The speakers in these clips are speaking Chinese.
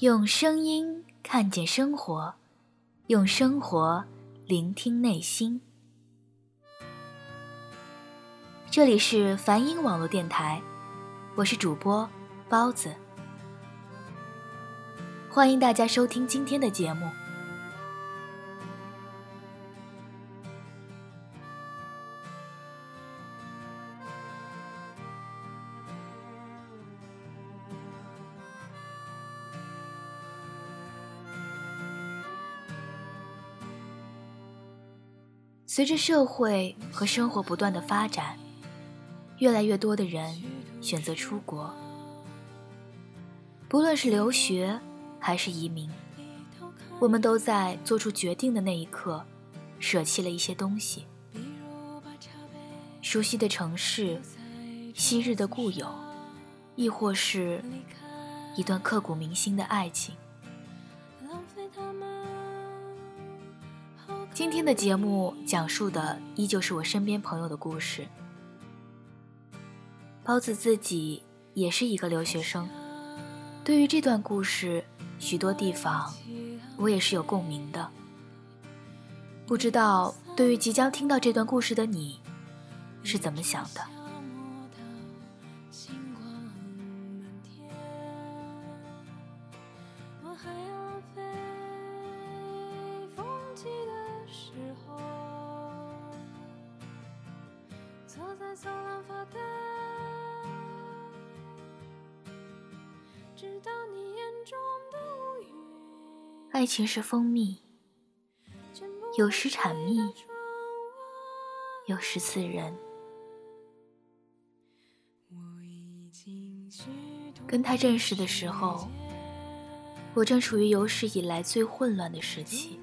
用声音看见生活，用生活聆听内心。这里是梵音网络电台，我是主播包子，欢迎大家收听今天的节目。随着社会和生活不断的发展，越来越多的人选择出国。不论是留学还是移民，我们都在做出决定的那一刻，舍弃了一些东西：熟悉的城市、昔日的故友，亦或是一段刻骨铭心的爱情。今天的节目讲述的依旧是我身边朋友的故事。包子自己也是一个留学生，对于这段故事，许多地方我也是有共鸣的。不知道对于即将听到这段故事的你，是怎么想的？情是蜂蜜，有时产蜜，有时刺人。跟他认识的时候，我正处于有史以来最混乱的时期。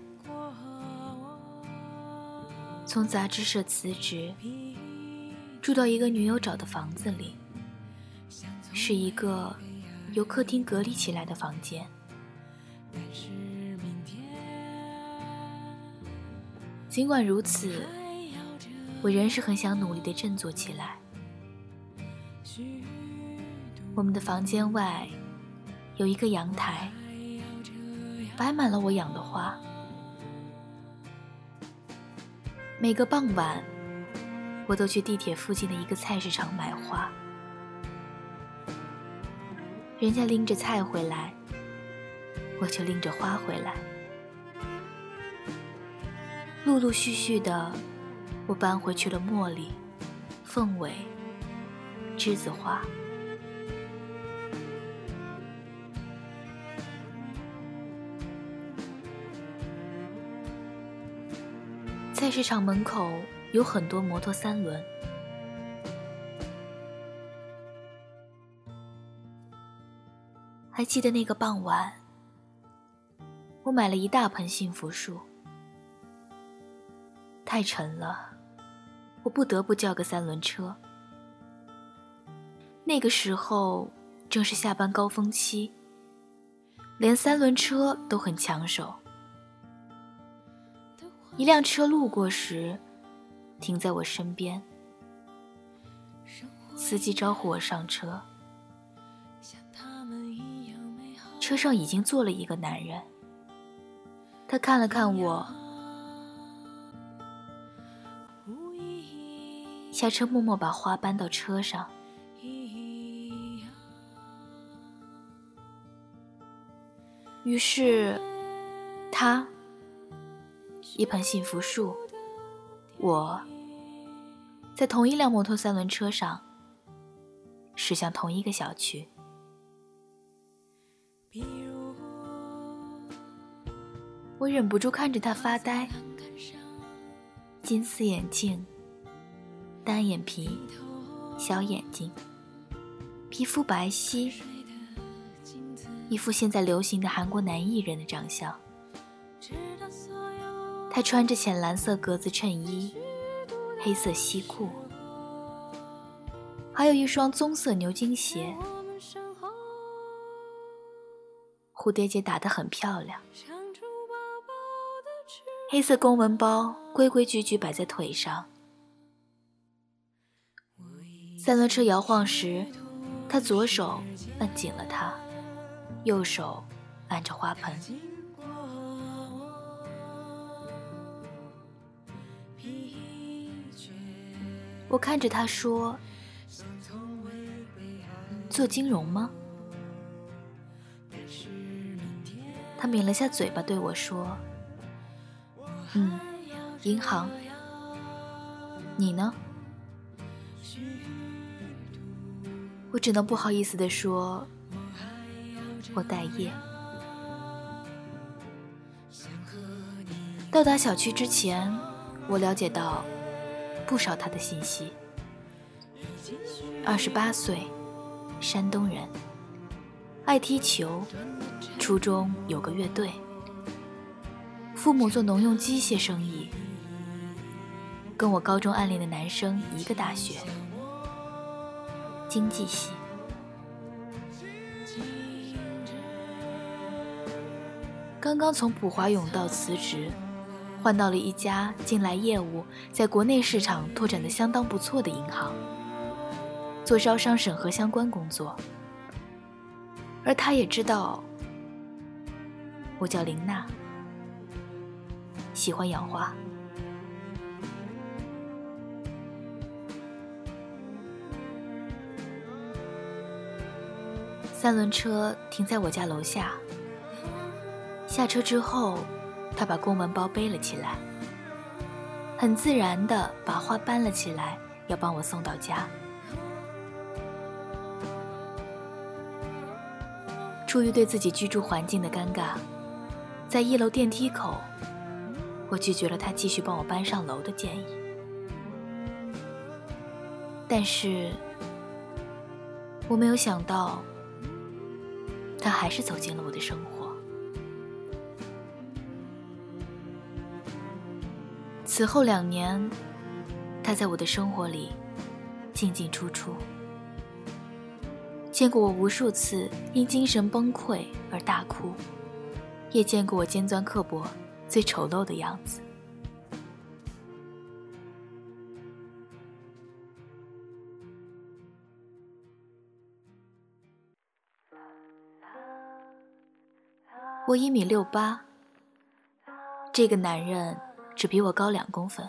从杂志社辞职，住到一个女友找的房子里，是一个由客厅隔离起来的房间。尽管如此，我仍是很想努力的振作起来。我们的房间外有一个阳台，摆满了我养的花。每个傍晚，我都去地铁附近的一个菜市场买花。人家拎着菜回来，我就拎着花回来。陆陆续续的，我搬回去了茉莉、凤尾、栀子花。菜市场门口有很多摩托三轮，还记得那个傍晚，我买了一大盆幸福树。太沉了，我不得不叫个三轮车。那个时候正是下班高峰期，连三轮车都很抢手。一辆车路过时，停在我身边，司机招呼我上车。车上已经坐了一个男人，他看了看我。下车，默默把花搬到车上。于是，他一盆幸福树，我在同一辆摩托三轮车上驶向同一个小区。我忍不住看着他发呆，金丝眼镜。单眼皮，小眼睛，皮肤白皙，一副现在流行的韩国男艺人的长相。他穿着浅蓝色格子衬衣，黑色西裤，还有一双棕色牛津鞋，蝴蝶结打得很漂亮。黑色公文包规规矩矩摆在腿上。三轮车摇晃时，他左手按紧了它，右手按着花盆。我看着他说：“做金融吗？”他抿了下嘴巴对我说：“嗯，银行。你呢？”我只能不好意思地说：“我待业。”到达小区之前，我了解到。不少他的信息。二十八岁，山东人，爱踢球，初中有个乐队，父母做农用机械生意，跟我高中暗恋的男生一个大学，经济系，刚刚从普华永道辞职。换到了一家近来业务在国内市场拓展的相当不错的银行，做招商审核相关工作。而他也知道我叫林娜，喜欢养花。三轮车停在我家楼下，下车之后。他把公文包背了起来，很自然地把花搬了起来，要帮我送到家。出于对自己居住环境的尴尬，在一楼电梯口，我拒绝了他继续帮我搬上楼的建议。但是，我没有想到，他还是走进了我的生活。此后两年，他在我的生活里进进出出，见过我无数次因精神崩溃而大哭，也见过我尖钻刻薄、最丑陋的样子。我一米六八，这个男人。只比我高两公分。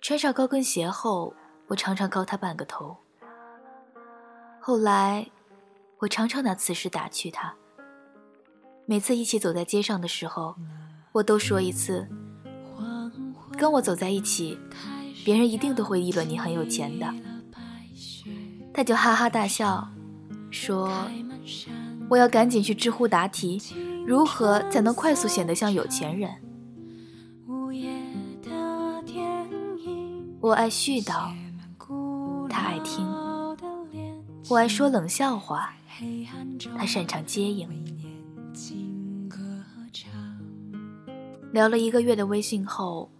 穿上高跟鞋后，我常常高他半个头。后来，我常常拿此事打趣他。每次一起走在街上的时候，我都说一次：“跟我走在一起，别人一定都会议论你很有钱的。”他就哈哈大笑，说：“我要赶紧去知乎答题，如何才能快速显得像有钱人？”我爱絮叨，他爱听；我爱说冷笑话，他擅长接应。聊了一个月的微信后，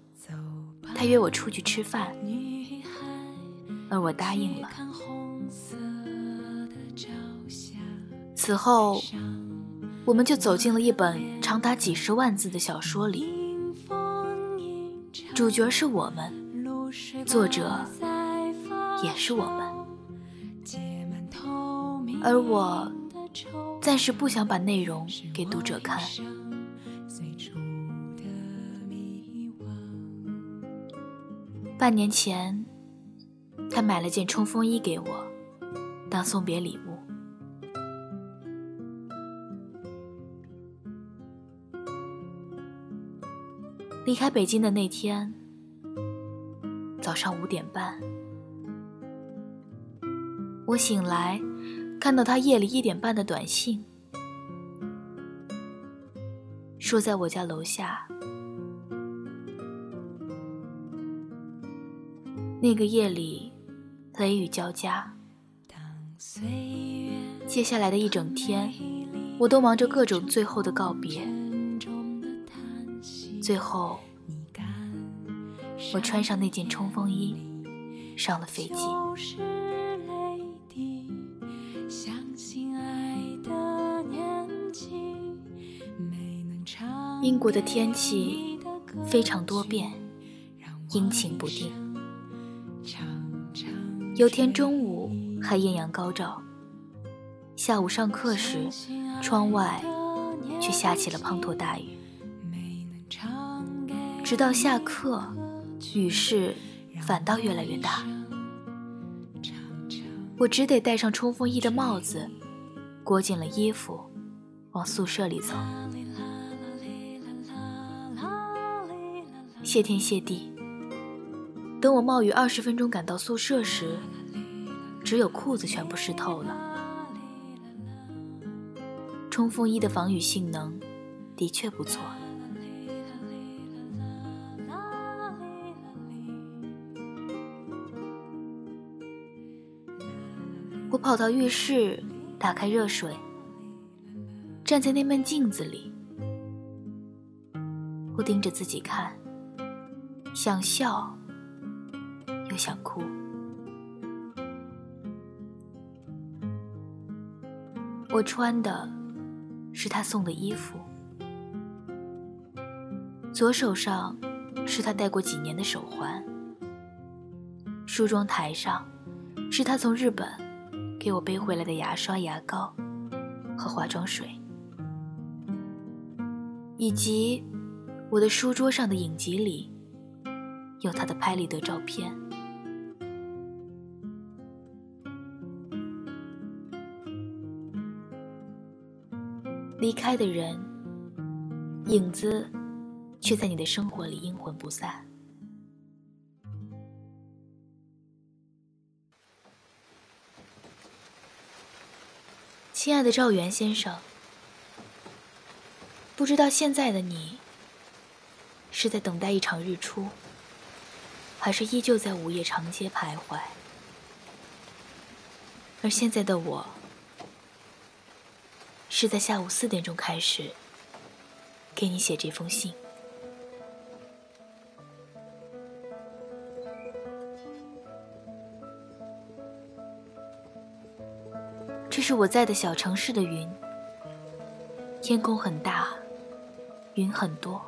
他约我出去吃饭，而我答应了。此后，我们就走进了一本长达几十万字的小说里，主角是我们。作者也是我们，而我暂时不想把内容给读者看。半年前，他买了件冲锋衣给我，当送别礼物。离开北京的那天。早上五点半，我醒来，看到他夜里一点半的短信，说在我家楼下。那个夜里，雷雨交加，接下来的一整天，我都忙着各种最后的告别，最后。我穿上那件冲锋衣，上了飞机。英国的天气非常多变，阴晴不定。有天中午还艳阳高照，下午上课时，窗外却下起了滂沱大雨。直到下课，雨势反倒越来越大。我只得戴上冲锋衣的帽子，裹紧了衣服，往宿舍里走。谢天谢地，等我冒雨二十分钟赶到宿舍时，只有裤子全部湿透了。冲锋衣的防雨性能的确不错。跑到浴室，打开热水，站在那面镜子里，我盯着自己看，想笑又想哭。我穿的。是他送的衣服，左手上是他戴过几年的手环，梳妆台上是他从日本给我背回来的牙刷、牙膏和化妆水，以及我的书桌上的影集里有他的拍立得照片。离开的人，影子却在你的生活里阴魂不散。亲爱的赵元先生，不知道现在的你是在等待一场日出，还是依旧在午夜长街徘徊？而现在的我。是在下午四点钟开始给你写这封信。是我在的小城市的云，天空很大，云很多，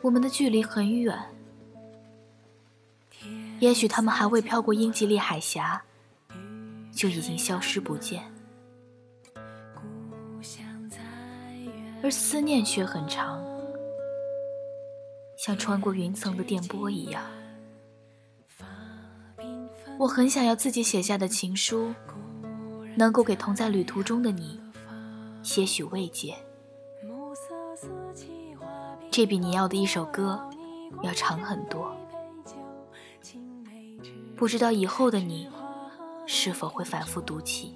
我们的距离很远，也许他们还未飘过英吉利海峡，就已经消失不见。而思念却很长，像穿过云层的电波一样。我很想要自己写下的情书，能够给同在旅途中的你些许慰藉。这比你要的一首歌要长很多。不知道以后的你是否会反复读起。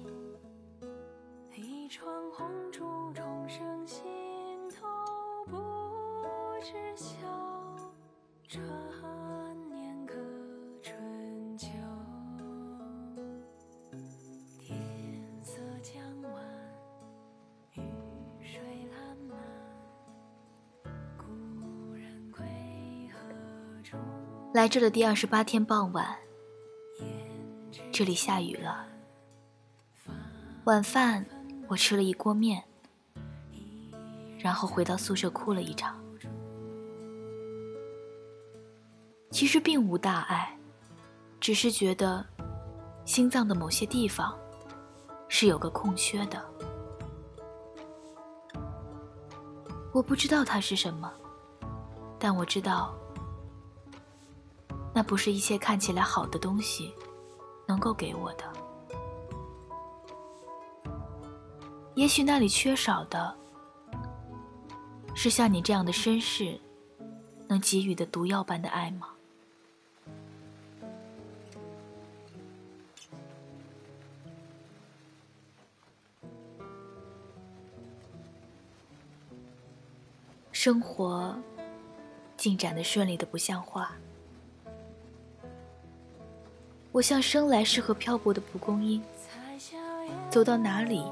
来这的第二十八天傍晚，这里下雨了。晚饭我吃了一锅面，然后回到宿舍哭了一场。其实并无大碍，只是觉得心脏的某些地方是有个空缺的。我不知道它是什么，但我知道。那不是一切看起来好的东西能够给我的。也许那里缺少的，是像你这样的绅士能给予的毒药般的爱吗？生活进展的顺利的不像话。我像生来适合漂泊的蒲公英，走到哪里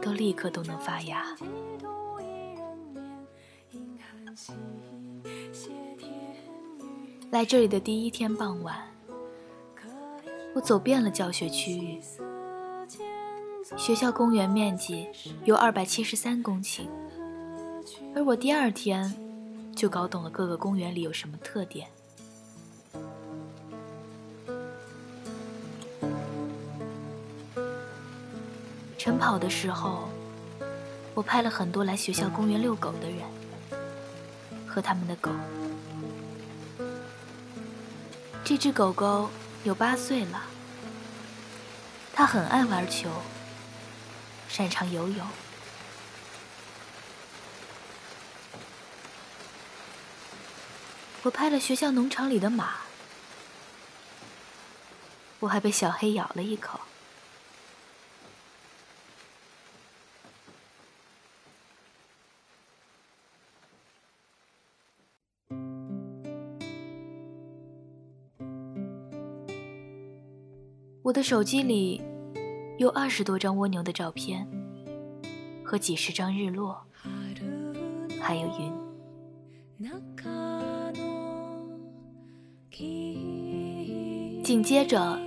都立刻都能发芽。来这里的第一天傍晚，我走遍了教学区域。学校公园面积有二百七十三公顷，而我第二天就搞懂了各个公园里有什么特点。晨跑的时候，我拍了很多来学校公园遛狗的人和他们的狗。这只狗狗有八岁了，它很爱玩球，擅长游泳。我拍了学校农场里的马，我还被小黑咬了一口。我的手机里有二十多张蜗牛的照片，和几十张日落，还有云。紧接着，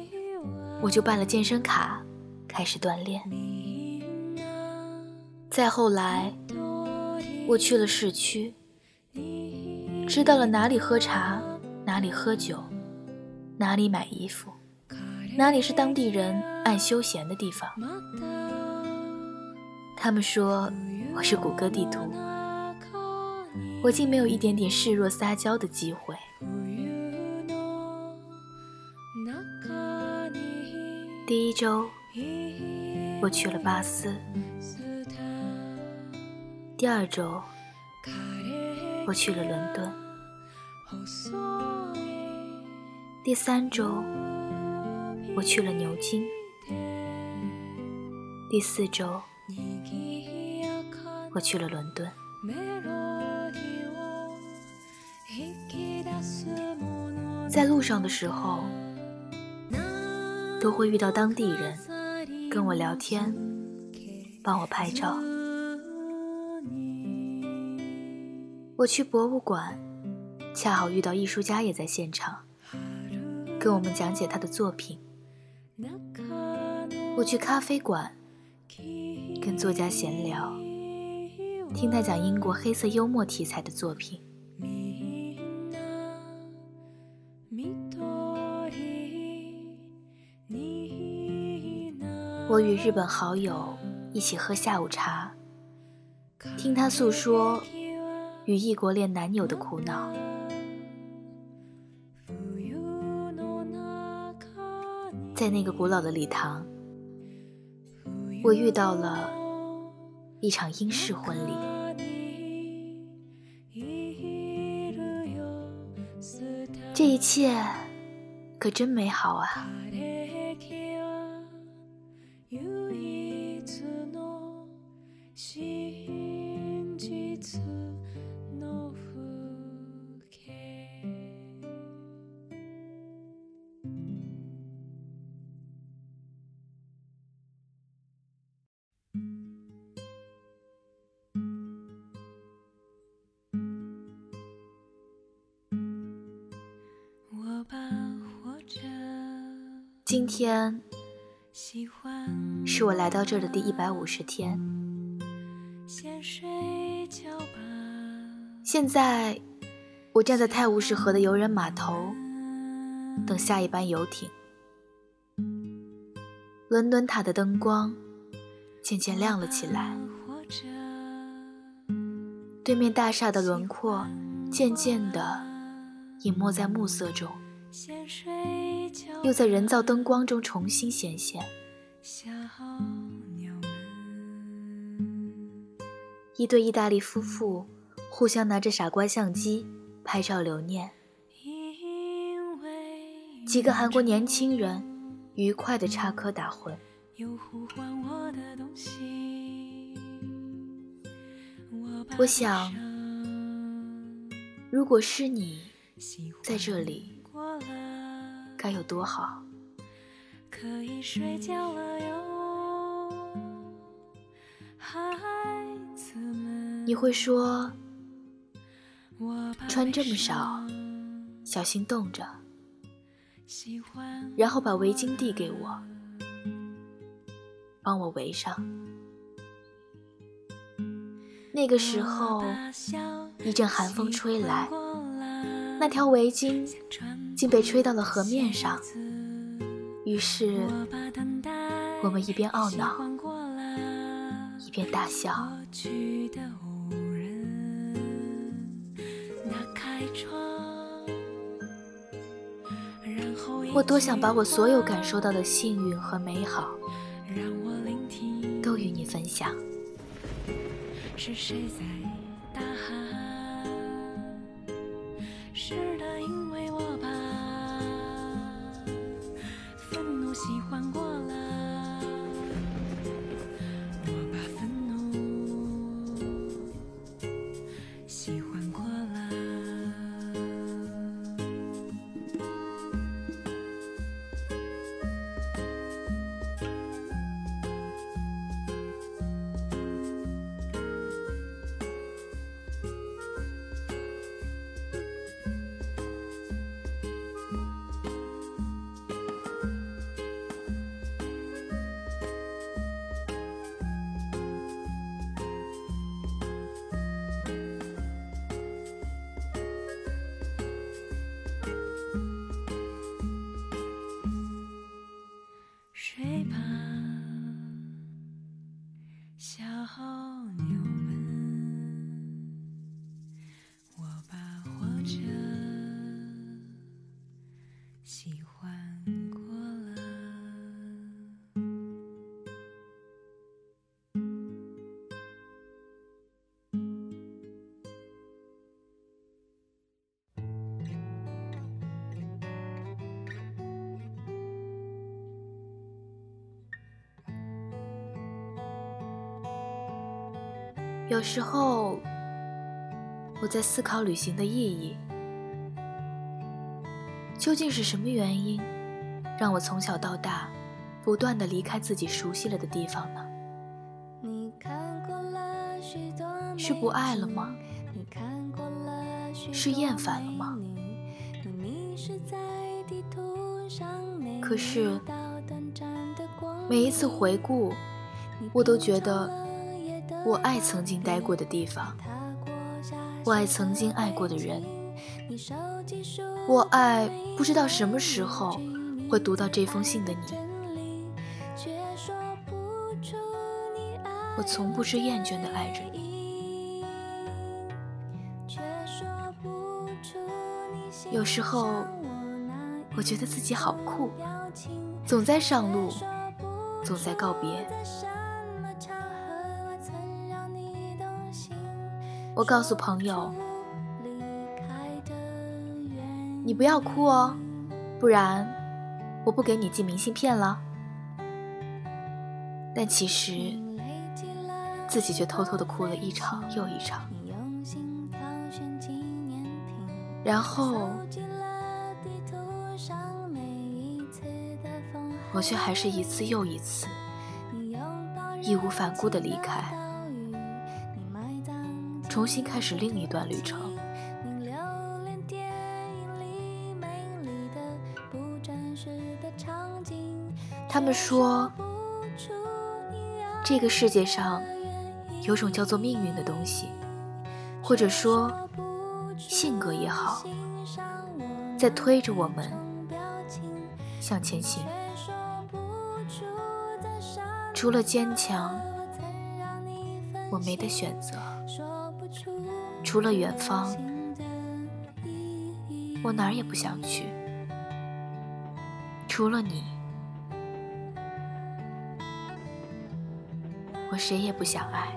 我就办了健身卡，开始锻炼。再后来，我去了市区，知道了哪里喝茶，哪里喝酒，哪里买衣服。哪里是当地人爱休闲的地方？他们说我是谷歌地图，我竟没有一点点示弱撒娇的机会。第一周，我去了巴斯；第二周，我去了伦敦；第三周。我去了牛津，第四周，我去了伦敦。在路上的时候，都会遇到当地人，跟我聊天，帮我拍照。我去博物馆，恰好遇到艺术家也在现场，跟我们讲解他的作品。我去咖啡馆，跟作家闲聊，听他讲英国黑色幽默题材的作品。我与日本好友一起喝下午茶，听他诉说与异国恋男友的苦恼。在那个古老的礼堂，我遇到了一场英式婚礼。这一切可真美好啊！天是我来到这的第一百五十天。现在我站在泰晤士河的游人码头，等下一班游艇。伦敦塔的灯光渐渐亮了起来，对面大厦的轮廓渐渐地隐没在暮色中。又在人造灯光中重新显现。一对意大利夫妇互相拿着傻瓜相机拍照留念。几个韩国年轻人愉快地插科打诨。我想，如果是你在这里。该有多好！你会说，穿这么少，小心冻着。然后把围巾递给我，帮我围上。那个时候，一阵寒风吹来，那条围巾。竟被吹到了河面上，于是我们一边懊恼，一边大笑。我多想把我所有感受到的幸运和美好，都与你分享。是谁在大喊？是的，有时候，我在思考旅行的意义。究竟是什么原因，让我从小到大，不断的离开自己熟悉了的地方呢？是不爱了吗？是厌烦了吗？可是，每一次回顾，我都觉得。我爱曾经待过的地方，我爱曾经爱过的人，我爱不知道什么时候会读到这封信的你。我从不知厌倦的爱着你。有时候，我觉得自己好酷，总在上路，总在告别。我告诉朋友：“你不要哭哦，不然我不给你寄明信片了。”但其实自己却偷偷的哭了一场又一场，然后我却还是一次又一次义无反顾的离开。重新开始另一段旅程。他们说，这个世界上有种叫做命运的东西，或者说性格也好，在推着我们向前行。除了坚强，我没得选择。除了远方，我哪儿也不想去。除了你，我谁也不想爱。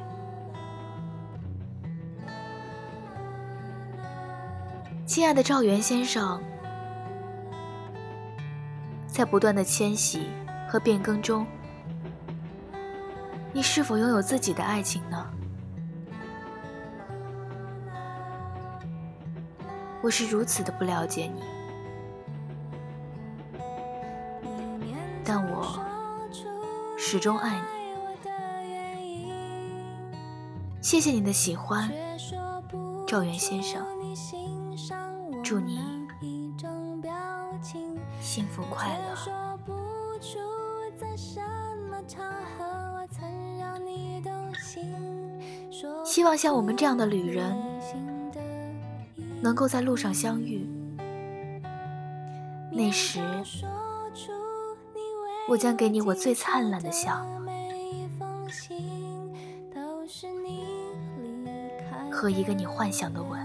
亲爱的赵元先生，在不断的迁徙和变更中，你是否拥有自己的爱情呢？我是如此的不了解你，但我始终爱你。谢谢你的喜欢，赵源先生。祝你幸福快乐。希望像我们这样的旅人。能够在路上相遇。那时我将给你我最灿烂的笑和一个你幻想的吻。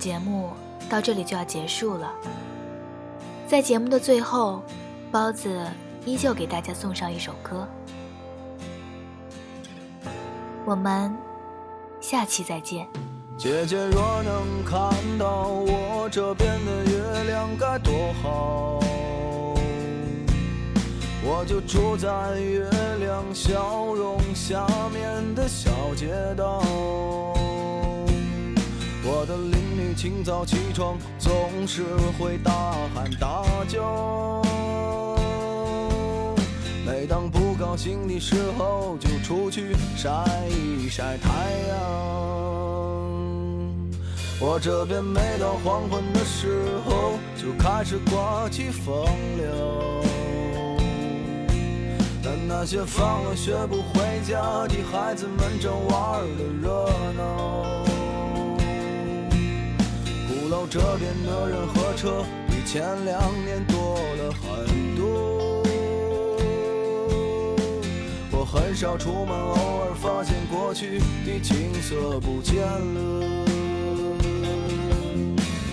节目到这里就要结束了，在节目的最后，包子依旧给大家送上一首歌，我们下期再见。姐姐若能看到我这边的月亮该多好，我就住在月亮笑容下面的小街道。我的邻居清早起床总是会大喊大叫，每当不高兴的时候就出去晒一晒太阳。我这边每到黄昏的时候就开始刮起风流，但那些放了学不回家的孩子们正玩的热闹。这边的人和车比前两年多了很多。我很少出门，偶尔发现过去的景色不见了。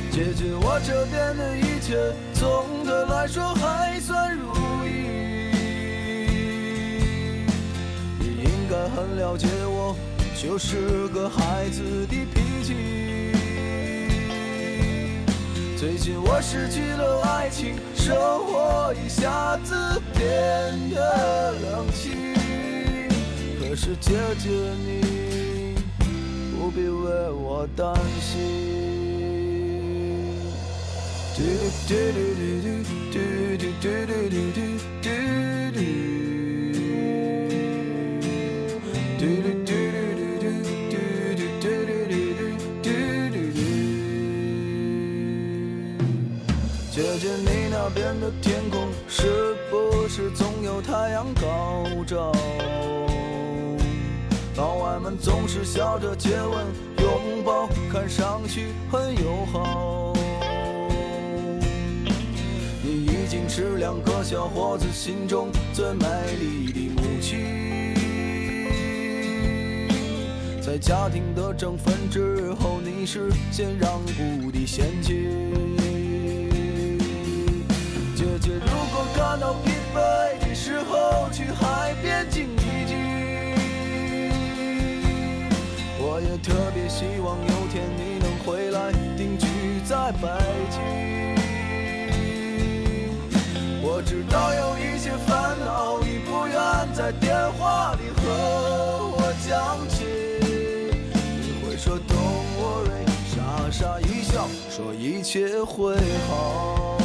姐姐，我这边的一切总的来说还算如意。你应该很了解我，就是个孩子的脾气。最近我失去了爱情，生活一下子变得冷清。可是姐姐你不必为我担心。嘟嘟嘟嘟嘟嘟嘟嘟嘟嘟。那边的天空是不是总有太阳高照？老外们总是笑着接吻、拥抱，看上去很友好。你已经是两个小伙子心中最美丽的母亲，在家庭的争分之后，你是先让步的先姐姐。如果感到疲惫的时候，去海边静一静。我也特别希望有天你能回来定居在北京。我知道有一些烦恼，你不愿在电话里和我讲起。你会说 Don't worry，傻傻一笑，说一切会好。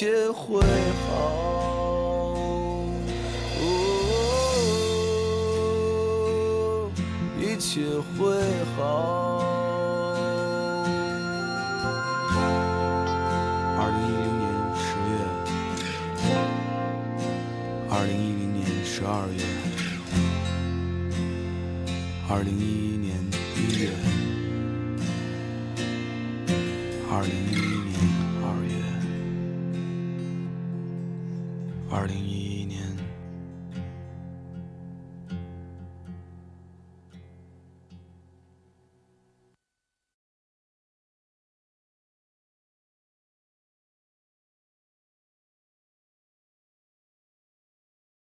一切会好，一切会好。二零一零年十月，二零一零年十二月，二零一。